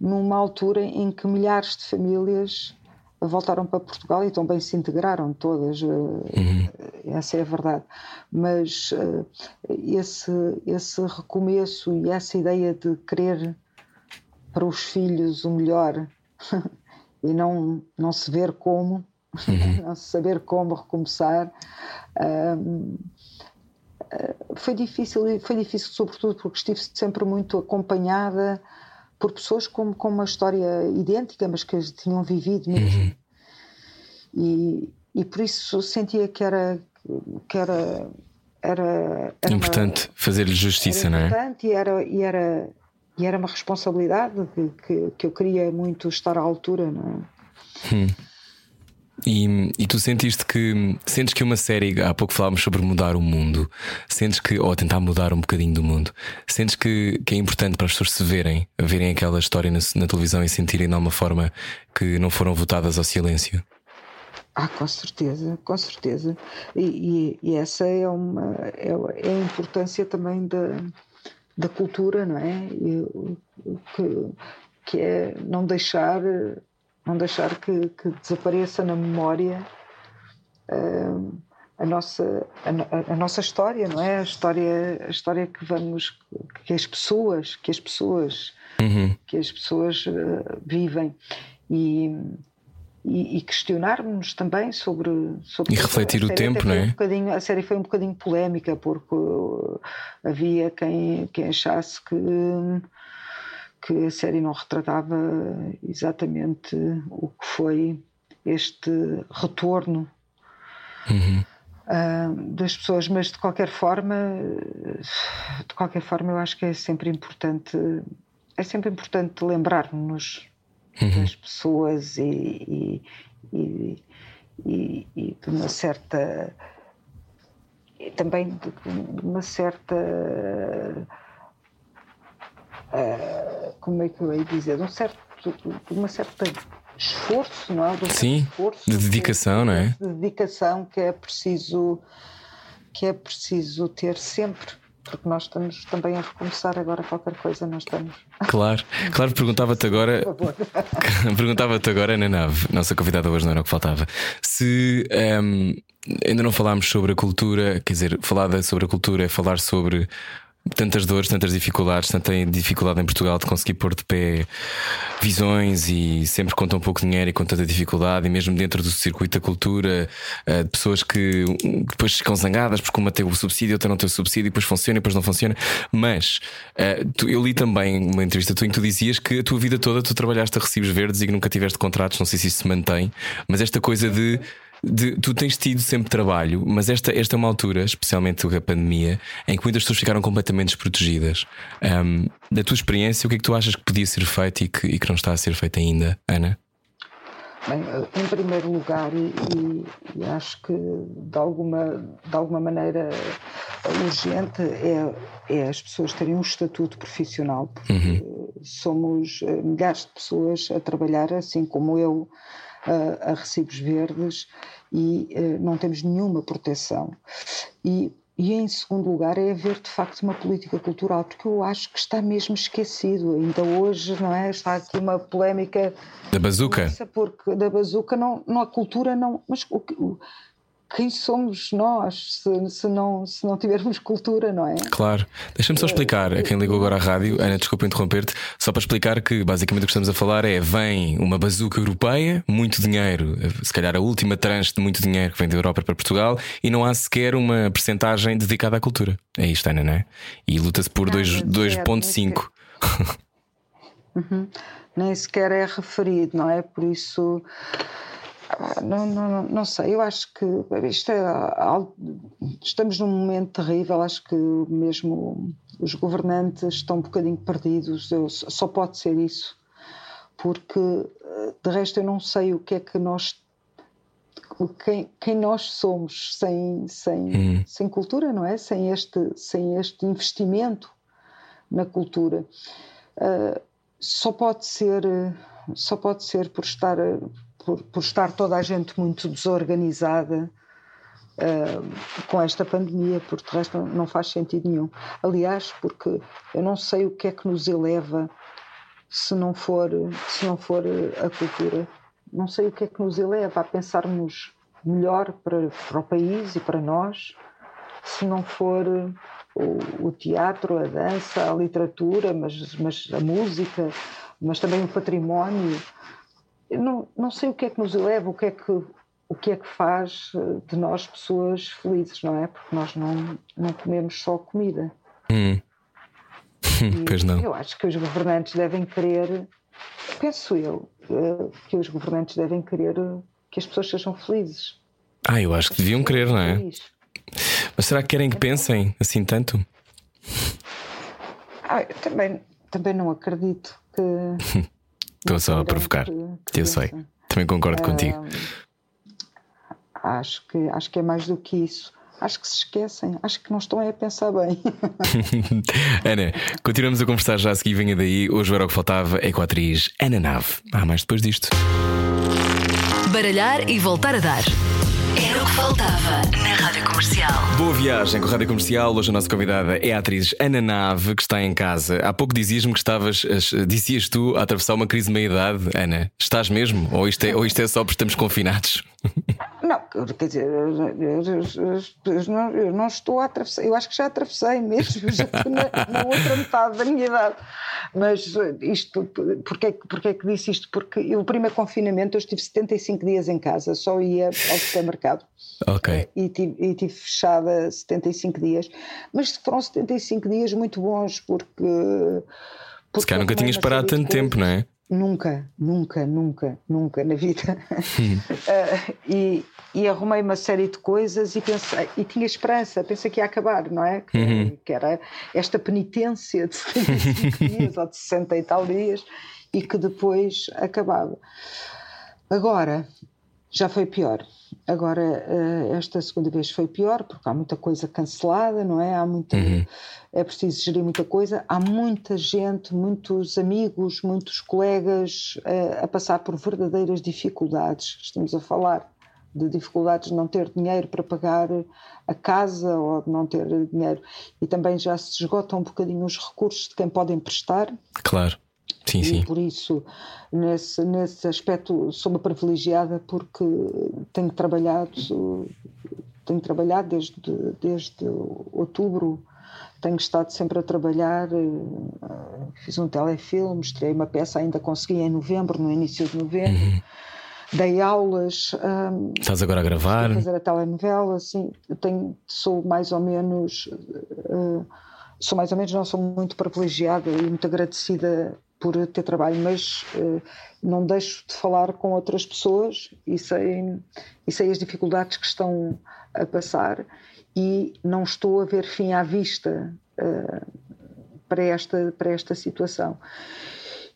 numa altura em que milhares de famílias voltaram para Portugal e também se integraram todas, ah, uhum. essa é a verdade. Mas uh, esse, esse recomeço e essa ideia de querer para os filhos o melhor e não, não se ver como, uhum. não saber como recomeçar. Um, ah, foi difícil, foi difícil sobretudo porque estive sempre muito acompanhada por pessoas com, com uma história idêntica, mas que tinham vivido mesmo. Uhum. E, e por isso sentia que era que era era, era importante fazer-lhe justiça, não é? Importante e era e era e era uma responsabilidade que, que, eu queria muito estar à altura, não é? Hum. E, e, tu sentiste que sentes que uma série, há pouco falávamos sobre mudar o mundo, sentes que, ou tentar mudar um bocadinho do mundo, sentes que, que é importante para as pessoas se verem, verem aquela história na, na televisão e sentirem de alguma forma que não foram votadas ao silêncio? Ah, com certeza, com certeza. E, e, e essa é uma é, é a importância também da, da cultura, não é? E, que, que é não deixar, não deixar que, que desapareça na memória uh, a, nossa, a, a, nossa história, não é? A história, a história que vamos, que as pessoas, que as pessoas, uhum. que as pessoas uh, vivem. E, e, e questionarmos também sobre, sobre e refletir o tempo, não é? Um a série foi um bocadinho polémica porque havia quem, quem achasse que que a série não retratava exatamente o que foi este retorno uhum. uh, das pessoas, mas de qualquer forma, de qualquer forma, eu acho que é sempre importante, é sempre importante lembrar-nos uhum. das pessoas e, e, e, e, de uma certa. também de uma certa. Uh, como é que eu ia dizer? De, um certo, de uma certa esforço, não é? De um Sim, esforço de dedicação, que, não é? De dedicação que é preciso que é preciso ter sempre porque nós estamos também a recomeçar agora qualquer coisa, nós estamos. Claro, claro, perguntava-te agora. perguntava-te agora na nave, nossa convidada hoje não era o que faltava. Se um, ehm, ainda não falámos sobre a cultura, quer dizer, falar sobre a cultura é falar sobre tantas dores, tantas dificuldades, tanta dificuldade em Portugal de conseguir pôr de pé visões e sempre conta um pouco de dinheiro e com tanta dificuldade, e mesmo dentro do circuito da cultura, uh, pessoas que depois ficam zangadas porque uma tem o subsídio, outra não tem o subsídio, e depois funciona e depois não funciona. Mas tu, eu li também uma entrevista tua em que tu dizias que a tua vida toda tu trabalhaste a recibos verdes e que nunca tiveste contratos, não sei se isso se mantém, mas esta coisa de de, tu tens tido sempre trabalho, mas esta, esta é uma altura, especialmente a pandemia, em que muitas pessoas ficaram completamente desprotegidas. Um, da tua experiência, o que é que tu achas que podia ser feito e que, e que não está a ser feito ainda, Ana? Bem, em primeiro lugar, e, e, acho que de alguma, de alguma maneira urgente, é, é as pessoas terem um estatuto profissional, porque uhum. somos eh, milhares de pessoas a trabalhar, assim como eu, a, a recibos verdes e uh, não temos nenhuma proteção. E, e em segundo lugar é haver de facto uma política cultural, porque eu acho que está mesmo esquecido. Ainda hoje, não é? Está aqui uma polémica da bazuca. Porque da bazuca não, não a cultura não. Mas o, o quem somos nós se, se, não, se não tivermos cultura, não é? Claro. Deixa-me só explicar a quem ligou agora à rádio, Ana, desculpa interromper-te, só para explicar que basicamente o que estamos a falar é: vem uma bazuca europeia, muito dinheiro, se calhar a última tranche de muito dinheiro que vem da Europa para Portugal, e não há sequer uma percentagem dedicada à cultura. É isto, Ana, não é? E luta-se por 2,5. uhum. nem sequer é referido, não é? Por isso. Não, não, não sei, eu acho que isto é, estamos num momento terrível, acho que mesmo os governantes estão um bocadinho perdidos, eu, só pode ser isso, porque de resto eu não sei o que é que nós quem, quem nós somos sem, sem, uhum. sem cultura, não é? Sem este, sem este investimento na cultura. Uh, só pode ser só pode ser por estar por, por estar toda a gente muito desorganizada uh, com esta pandemia, porque de resto não faz sentido nenhum. Aliás, porque eu não sei o que é que nos eleva se não for se não for a cultura não sei o que é que nos eleva a pensarmos melhor para, para o país e para nós, se não for o, o teatro, a dança, a literatura, mas, mas a música, mas também o património. Não, não sei o que é que nos eleva, o que é que, o que é que faz de nós pessoas felizes, não é? Porque nós não, não comemos só comida. Hum. pois não. Eu acho que os governantes devem querer penso eu, eh, que os governantes devem querer que as pessoas sejam felizes. Ah, eu acho que deviam querer, não é? Mas será que querem que pensem assim tanto? Ah, também, também não acredito que. Estou só a provocar. Que, eu sei. Também concordo uh, contigo. Acho que, acho que é mais do que isso acho que se esquecem, acho que não estão a pensar bem. Ana, continuamos a conversar já a seguir, venha daí. Hoje era o que faltava é com a atriz Ana Nave. Ah, mais depois disto. Baralhar e voltar a dar. Era o que faltava na Rádio Comercial. Boa viagem com a Rádio Comercial. Hoje a nossa convidada é a atriz Ana Nave, que está em casa. Há pouco dizias-me que estavas, dizias tu, a atravessar uma crise de meia-idade. Ana, estás mesmo? Ou isto, é, ou isto é só porque estamos confinados? Não, quer dizer, eu, não, eu, não, estou a atravessar, eu acho que já atravessei mesmo, já estou na, na, outra metade da minha idade. Mas isto, porquê, porquê que disse isto? Porque eu, o primeiro confinamento eu estive 75 dias em casa, só ia ao supermercado. Ok. E tive, e tive fechada 75 dias. Mas foram 75 dias muito bons, porque. porque Se calhar nunca tinhas parado tanto tempo, não é? Nunca, nunca, nunca, nunca na vida. uh, e, e, arrumei uma série de coisas e pensei, e tinha esperança, pensei que ia acabar, não é? Que, uhum. que era esta penitência de 75 dias ou de 60 e tal dias e que depois acabava. Agora, já foi pior. Agora, eh, esta segunda vez foi pior, porque há muita coisa cancelada, não é? Há muita, uhum. É preciso gerir muita coisa. Há muita gente, muitos amigos, muitos colegas a, eh, a passar por verdadeiras dificuldades. Estamos a falar de dificuldades de não ter dinheiro para pagar a casa ou de não ter dinheiro. E também já se esgotam um bocadinho os recursos de quem pode emprestar. Claro. Sim, sim. E por isso, nesse, nesse aspecto, sou uma privilegiada porque tenho trabalhado, tenho trabalhado desde, desde outubro, tenho estado sempre a trabalhar. Eh, fiz um telefilme, estrei uma peça, ainda consegui em novembro, no início de novembro. Uhum. Dei aulas. Um, Estás agora a gravar? A fazer a telenovela, sim. Tenho, sou mais ou menos. Uh, sou mais ou menos, não sou muito privilegiada e muito agradecida por ter trabalho, mas uh, não deixo de falar com outras pessoas e sei, e sei as dificuldades que estão a passar e não estou a ver fim à vista uh, para, esta, para esta situação.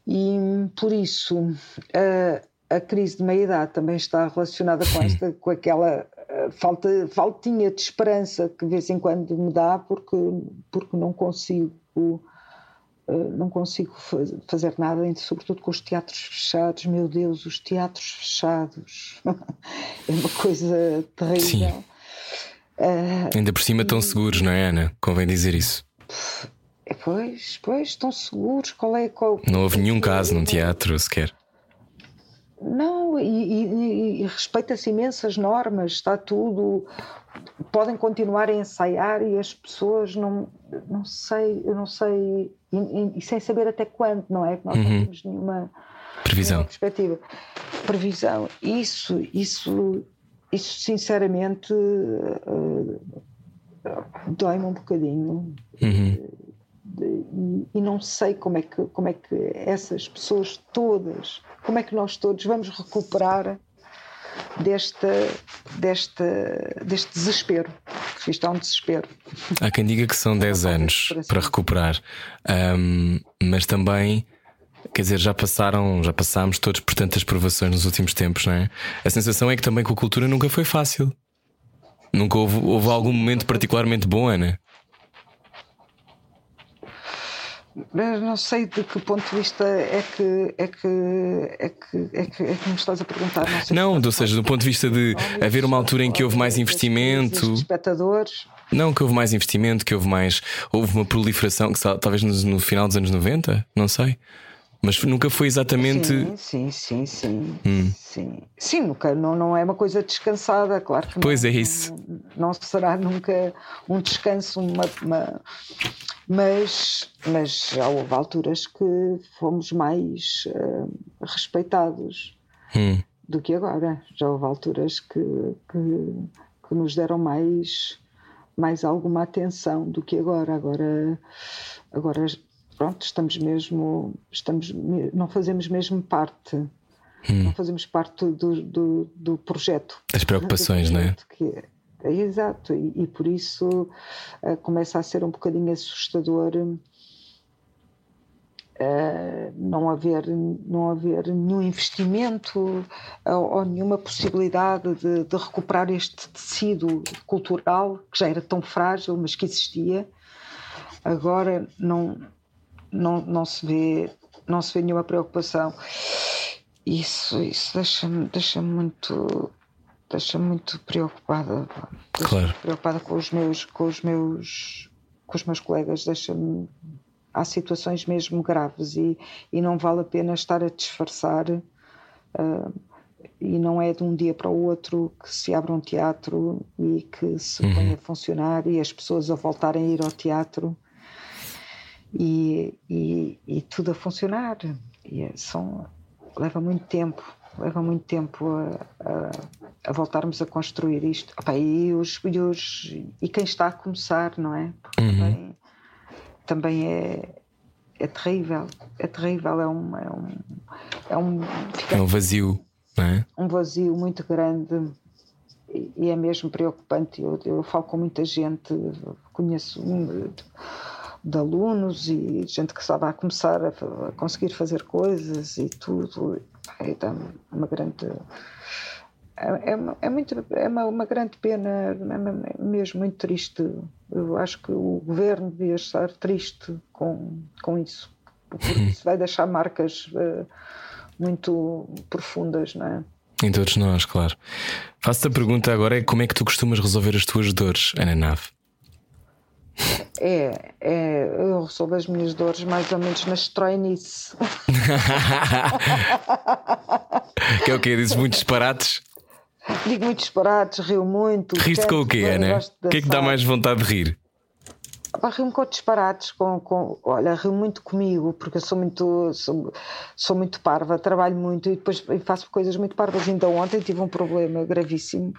E por isso uh, a crise de meia-idade também está relacionada com, esta, com aquela falta, faltinha de esperança que de vez em quando me dá porque, porque não consigo eh, não consigo fazer nada, sobretudo com os teatros fechados. Meu Deus, os teatros fechados é uma coisa terrível. Sim. Uh, Ainda por cima estão seguros, não é, Ana? Convém dizer isso. Eh, pois, pois, estão seguros. Qual é qual? Não houve nenhum caso num teatro sequer. Não, e, e, e respeita-se imensas normas, está tudo. Podem continuar a ensaiar e as pessoas não, não sei, eu não sei, e, e sem saber até quando, não é? Que nós uhum. não temos nenhuma previsão. Nenhuma perspectiva. Previsão. Isso, isso, isso sinceramente uh, dói-me um bocadinho. Uhum. E, e, não sei como é, que, como é que essas pessoas todas, como é que nós todos vamos recuperar deste, deste, deste desespero. Isto é um desespero. Há quem diga que são 10 anos para recuperar, um, mas também. Quer dizer, já passaram, já passámos todos por tantas provações nos últimos tempos, não é? A sensação é que também com a cultura nunca foi fácil. Nunca houve, houve algum momento particularmente bom, Ana? Não sei de que ponto de vista é que é que é que é que, é que me estás a perguntar. Não, não ou seja, do ponto de vista de haver uma altura em que houve mais investimento. Espectadores. Não, que houve mais investimento, que houve mais. Houve uma proliferação, que talvez no, no final dos anos 90, não sei. Mas nunca foi exatamente. Sim, sim, sim, sim. Hum. Sim, sim nunca, não, não é uma coisa descansada, claro que Pois não, é isso. Não, não, será nunca um descanso, uma, uma, mas, mas já houve alturas que fomos mais uh, respeitados hum. do que agora. Já houve alturas que, que, que nos deram mais, mais alguma atenção do que agora. Agora, agora pronto, estamos mesmo, estamos, não fazemos mesmo parte, hum. não fazemos parte do, do, do projeto. As preocupações, não é? Que, é exato, e, e, por isso uh, começa a ser um bocadinho assustador uh, não, haver, não haver nenhum investimento uh, ou nenhuma possibilidade de, de, recuperar este tecido cultural que já era tão frágil, mas que existia. Agora não, não, não se vê não se vê nenhuma preocupação isso isso deixa-me deixa muito deixa muito preocupada deixa claro. preocupada com os meus com os meus com os meus colegas deixa-me há situações mesmo graves e, e não vale a pena estar a disfarçar uh, e não é de um dia para o outro que se abre um teatro e que se uhum. põe a funcionar e as pessoas a voltarem a ir ao teatro e, e, e tudo a funcionar. E é, são, leva muito tempo, leva muito tempo a, a, a voltarmos a construir isto. Opa, e, os, e, os, e quem está a começar, não é? Porque uhum. também, também é, é terrível, é terrível, é um, é um, é um, é um vazio, não é? Um vazio muito grande e é mesmo preocupante. Eu, eu falo com muita gente, conheço de alunos e gente que estava a começar a, a conseguir fazer coisas e tudo. É uma grande. É, é, é, muito, é uma, uma grande pena, é mesmo muito triste. Eu acho que o governo devia estar triste com, com isso, porque isso vai deixar marcas uh, muito profundas, não é? Em todos nós, claro. Faço-te a pergunta agora: é como é que tu costumas resolver as tuas dores, Ana Nave? É, é, eu resolvo as minhas dores mais ou menos nas trainees. que é o quê? Dizes muitos disparates? Digo muitos disparates, rio muito. Riste com o quê, Ana? O que é que dá mais vontade de rir? Rio-me com disparates, com, com, olha, rio muito comigo, porque eu sou muito, sou, sou muito parva, trabalho muito e depois faço coisas muito parvas. Ainda ontem tive um problema gravíssimo,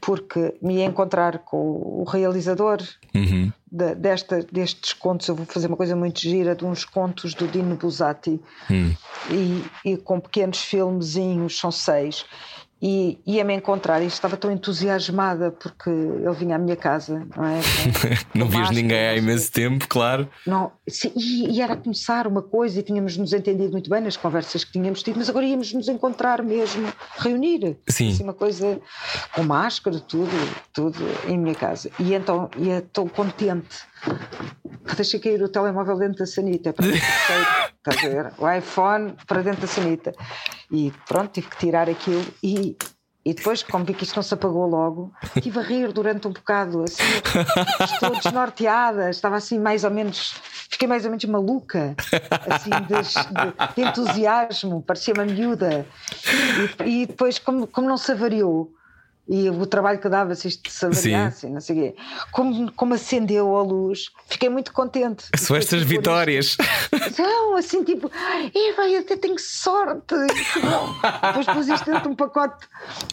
porque me ia encontrar com o realizador uhum. de, desta, destes contos. Eu vou fazer uma coisa muito gira de uns contos do Dino Buzzati uhum. e, e com pequenos filmezinhos, são seis e ia-me encontrar e estava tão entusiasmada porque ele vinha à minha casa, não é? não vias ninguém há imenso tempo, claro. Não, e, e, era começar uma coisa e tínhamos nos entendido muito bem nas conversas que tínhamos tido, mas agora íamos nos encontrar mesmo, reunir. Sim. Assim, uma coisa com máscara, tudo, tudo em minha casa. E então ia tão contente deixei cair o telemóvel dentro da sanita para Estás a ver? O iPhone para dentro da sanita. E pronto, tive que tirar aquilo e, e depois, como vi que isto não se apagou logo, estive a rir durante um bocado, assim, estou desnorteada, estava assim mais ou menos, fiquei mais ou menos maluca, assim, de, de, de entusiasmo, parecia uma miúda. E, e depois, como, como não se avariou, e o trabalho que dava se isto se avaliasse, não sei quê. Como, como acendeu a luz, fiquei muito contente. São estas vitórias. Não, assim tipo, eu até tenho sorte. Depois pus isto dentro de um pacote,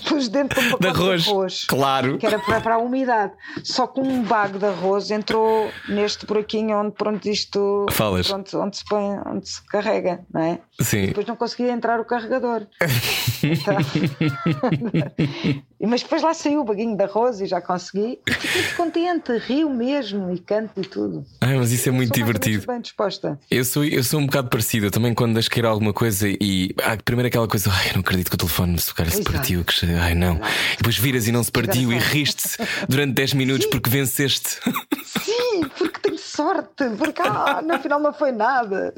pus dentro de um pacote De arroz, de arroz. claro. Que era para, para a umidade. Só que um bago de arroz entrou neste buraquinho onde pronto isto Falas. pronto, onde se põe, onde se carrega, não é? Sim. Depois não conseguia entrar o carregador. Então- Mas depois lá saiu o baguinho de arroz e já consegui. E fiquei muito contente, rio mesmo e canto e tudo. Ai, mas isso é muito ou menos divertido. bem disposta. Eu sou, eu sou um bocado parecido. Eu também, quando deixo cair alguma coisa e. Ah, primeiro aquela coisa, ai, eu não acredito que o telefone se calhar se Exato. partiu. Que... Ai, não. E depois viras e não se partiu e riste durante 10 minutos porque venceste. Sim, porque sorte, porque ah, no final não foi nada.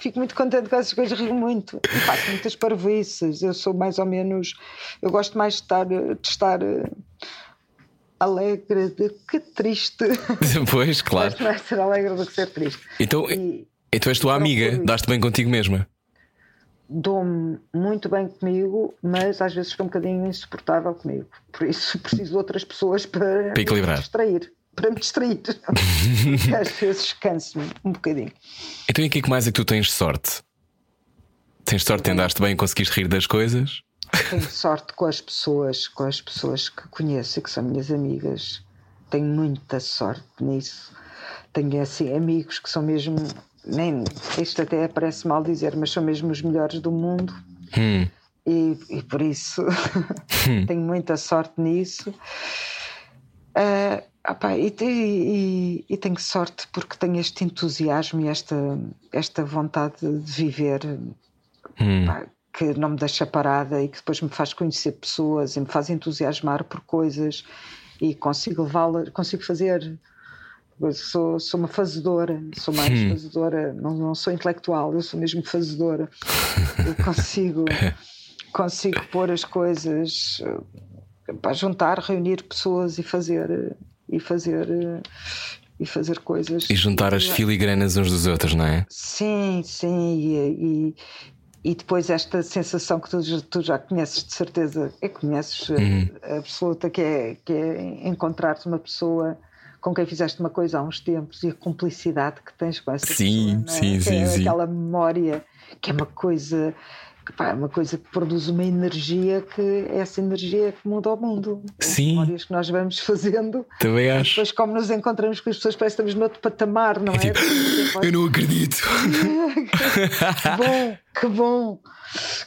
Fico muito contente com essas coisas, rio muito. E faço muitas parvoices. Eu sou mais ou menos. Eu gosto mais de estar, de estar eh, alegre do que triste. pois, claro. Gosto mais de ser alegre do que ser triste. Então, E então és tua amiga, daste bem contigo mesma. dou-me muito bem comigo, mas às vezes sou um bocadinho insuportável comigo. Por isso preciso de outras pessoas para, Para equilibrar. me distrair. Para me distrair. Às vezes canso-me um bocadinho. Então, em que é que mais é que tu tens sorte? Tens sorte andaste bem e conseguiste rir das coisas? Tenho sorte com as pessoas, com as pessoas que conheço e que são minhas amigas. Tenho muita sorte nisso. Tenho assim amigos que são mesmo, nem isto até parece mal dizer, mas são mesmo os melhores do mundo. Hum, E, e por isso tenho muita sorte nisso. Ah, opá, e, e- e tenho sorte porque tenho este entusiasmo e esta, esta vontade de viver hum. pá, que não me deixa parada e que depois me faz conhecer pessoas e me faz entusiasmar por coisas e consigo levá-la, consigo fazer. Sou, sou uma fazedora, sou mais fazedora, não, não sou intelectual, eu sou mesmo fazedora. Eu consigo, consigo pôr as coisas para juntar, reunir pessoas e fazer e fazer e fazer coisas. E juntar as filigranas uns dos outros, não é? Sim, sim, e, e, e depois esta sensação que tu, já- tu já conheces de certeza, é que conheces eh, absoluta, que é, que é encontrar-te uma pessoa com quem fizeste uma coisa há uns tempos e a cumplicidade que tens com essa Sim, pessoa, é? sim, Que sim, é sim. aquela memória que é uma coisa que pá, é uma coisa que produz uma energia que é essa energia que muda o mundo. As Sim. memórias que nós vamos fazendo. Também acho. depois, como nos encontramos com as pessoas, parece que estamos noutro patamar, não é? tipo, Eu não acredito. que bom, que bom,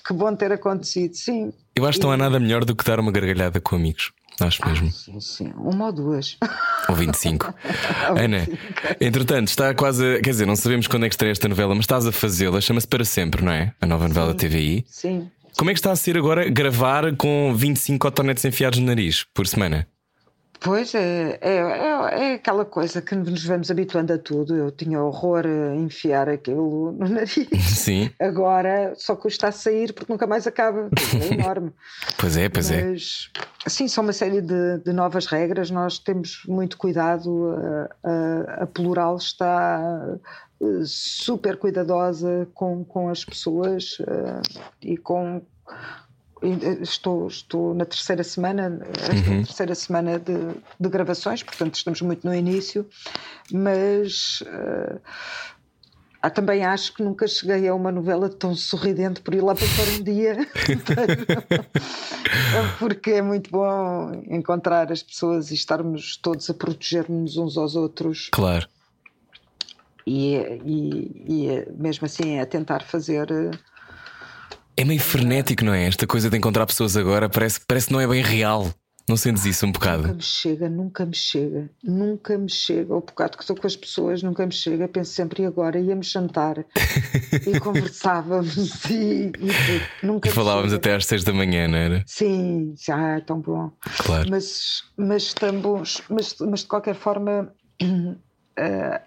que bom ter acontecido, sim. Eu acho que não há nada melhor do que dar uma gargalhada com amigos. Acho mesmo. Sim, sim, uma ou duas. Ou 25. Ana, entretanto, está quase. A, quer dizer, não sabemos quando é que estreia esta novela, mas estás a fazê-la. Chama-se Para Sempre, não é? A nova novela da TVI. Sim. Como é que está a ser agora gravar com 25 cotonetes enfiados no nariz por semana? Pois é, é, é, é aquela coisa que nos vamos habituando a tudo. Eu tinha horror a enfiar aquilo no nariz. Sim. Agora só custa a sair porque nunca mais acaba. É enorme. Pois é, pois é. Mas, sim, são uma série de, de novas regras. Nós temos muito cuidado. A, a, a Plural está eh, super cuidadosa com, com as pessoas eh, e com. Estou, estou na terceira semana, é a terceira semana de, de gravações, portanto estamos muito no início, mas eh, ah, também acho que nunca cheguei a uma novela tão sorridente por ir lá passar um dia. Porque é muito bom encontrar as pessoas e estarmos todos a proteger-nos uns aos outros Claro. e, e, e mesmo assim a tentar fazer. É meio frenético, não é? Esta coisa de encontrar pessoas agora parece, parece que não é bem real. Não sentes isso um Nunca bocado? me chega, nunca me chega, nunca me chega. O bocado que estou com as pessoas, nunca me chega. Penso sempre, e agora? Íamos jantar e conversávamos e, e nunca E falávamos chega. até às 6 da manhã, não era? Sim, já é tão bom. Claro. Mas, mas estamos, mas, mas de qualquer forma eh,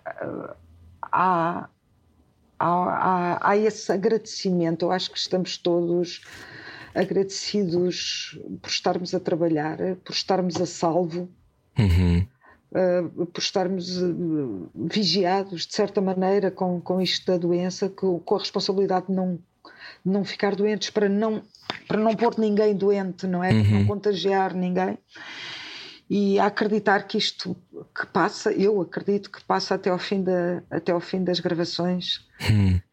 há, há, há, há esse agradecimento. Eu acho que estamos todos agradecidos por estarmos a trabalhar, por estarmos a salvo, Uhum. eh, por estarmos eh, vigiados de certa maneira com, com isto da doença, com, com a responsabilidade de não, de não ficar doentes para não, para não pôr ninguém doente, não é? Para não contagiar ninguém. E acreditar que isto que passa, eu acredito que passa até ao fim, da, até ao fim das gravações,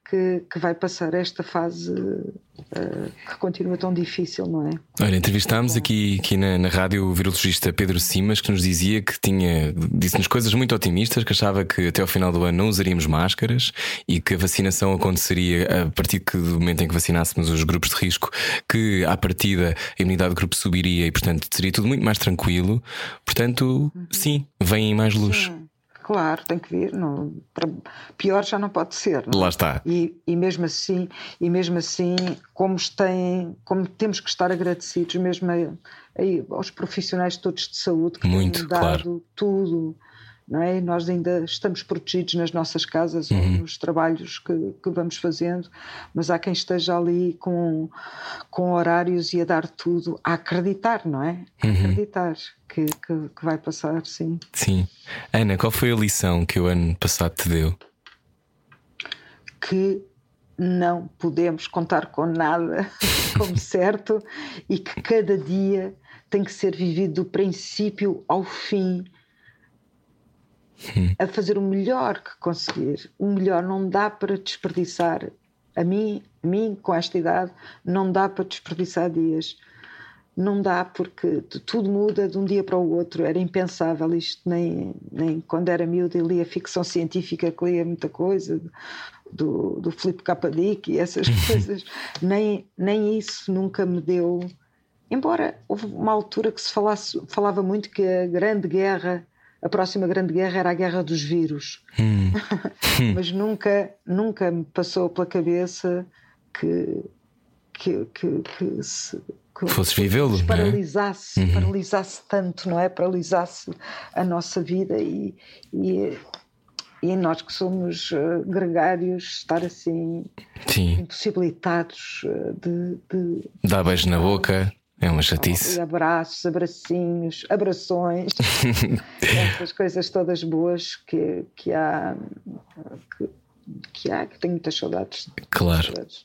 que, que vai passar esta fase uh, que continua tão difícil, não é? Olha, entrevistámos aqui, aqui na, na rádio o virologista Pedro Simas que nos dizia que tinha disse-nos coisas muito otimistas, que achava que até ao final do ano não usaríamos máscaras e que a vacinação aconteceria a partir do momento em que vacinássemos os grupos de risco, que à partida a imunidade do grupo subiria e, portanto, seria tudo muito mais tranquilo. Portanto, sim, vem mais luz. Sim. Claro, tem que vir. Não, pior já não pode ser. Não? É? Lá está. E, e, mesmo assim, e mesmo assim, como, tem, como temos que estar agradecidos mesmo a, a, aos profissionais todos de saúde que Muito, têm dado claro. tudo não é? Nós ainda estamos protegidos nas nossas casas uhum. ou nos trabalhos que, que, vamos fazendo, mas há quem esteja ali com, com horários e a dar tudo, a acreditar, não é? A uhum. acreditar que, que, que, vai passar, sim. Sim. Ana, qual foi a lição que o ano passado te deu? Que não podemos contar com nada como certo e que cada dia tem que ser vivido do princípio ao fim a fazer o melhor que conseguir. O melhor não dá para desperdiçar. A mim, a mim, com esta idade, não dá para desperdiçar dias. Não dá porque tudo muda de um dia para o outro. Era impensável isto, nem, nem quando era miúdo e lia ficção científica, que lia muita coisa do, do Filipe. Dick e essas coisas. nem, nem isso nunca me deu. Embora houve uma altura que se falasse, falava muito que a Grande Guerra a próxima grande guerra era a guerra dos vírus. Hum. Mas nunca, nunca me passou pela cabeça que, que, que, que se. Que Fosses vivê-lo, é? paralisasse, uhum. paralisasse tanto, não é? Paralisasse a nossa vida e, e, e nós que somos uh, gregários, estar assim Sim. impossibilitados uh, de, de. Dar beijo na boca. É uma chatice. Abraços, abracinhos, abrações, essas coisas todas boas que, que há. Que, que há, que tenho muitas saudades. Claro. Saudades.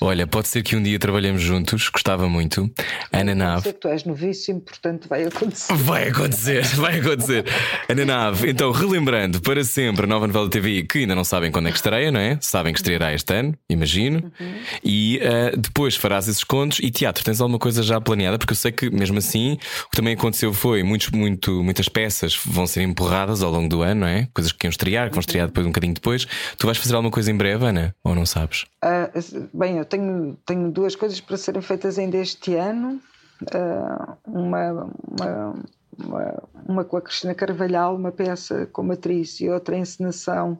Olha, pode ser que um dia trabalhemos juntos, gostava muito. Ana Nave. tu és novíssimo, portanto vai acontecer. Vai acontecer, vai acontecer. Ana Nave, então, relembrando para sempre a nova novela TV que ainda não sabem quando é que estreia, não é? Sabem que estreará este ano, imagino. Uhum. E uh, depois farás esses contos. E teatro, tens alguma coisa já planeada? Porque eu sei que mesmo assim o que também aconteceu foi muitos, muito, muitas peças vão ser empurradas ao longo do ano, não é? Coisas que iam estrear, que vão estrear depois um bocadinho depois. Tu vais fazer alguma coisa em breve, Ana? Ou não sabes? Uh, bem, eu tenho, tenho duas coisas para serem feitas ainda este ano. Uh, uma, uma, uma, uma, com a Cristina Carvalhal, uma peça como atriz e outra encenação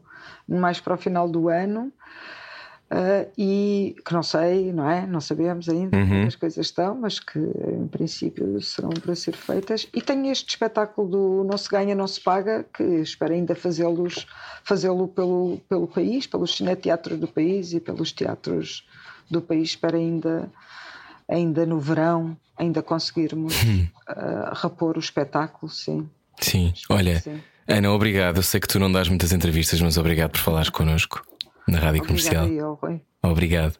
mais para o final do ano. Uh, e que não sei, não é? Não sabemos ainda uhum. como as coisas estão, mas que em princípio serão para ser feitas. E tenho este espetáculo do Não se ganha, não se paga, que espero ainda fazê-los fazê-lo pelo, pelo país, pelos cineteatros do país e pelos teatros do país. Espero ainda, ainda no verão, ainda conseguirmos uh, repor o espetáculo, sim. Sim, espero olha. Sim. Ana, obrigado. Eu sei que tu não dás muitas entrevistas, mas obrigado por falares connosco na Rádio Comercial. Eu, Rui. Obrigado.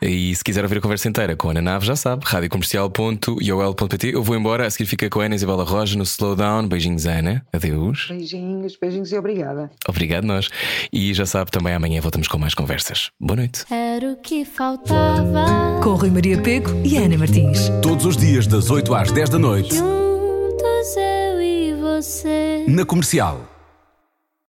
E se quiser ouvir a conversa inteira com a Ana Nave, já sabe, radiocomercial.iol.pt. Eu vou embora, a seguir fica com a Ana Isabela Roja no Slowdown. Beijinhos, Ana. Adeus. Beijinhos, beijinhos e obrigada. Obrigado, nós. E já sabe, também amanhã voltamos com mais conversas. Boa noite. Era o que faltava. Com Rui Maria Pego e Ana Martins. Todos os dias, das 8 às 10 da noite. Juntos eu e você. Na comercial.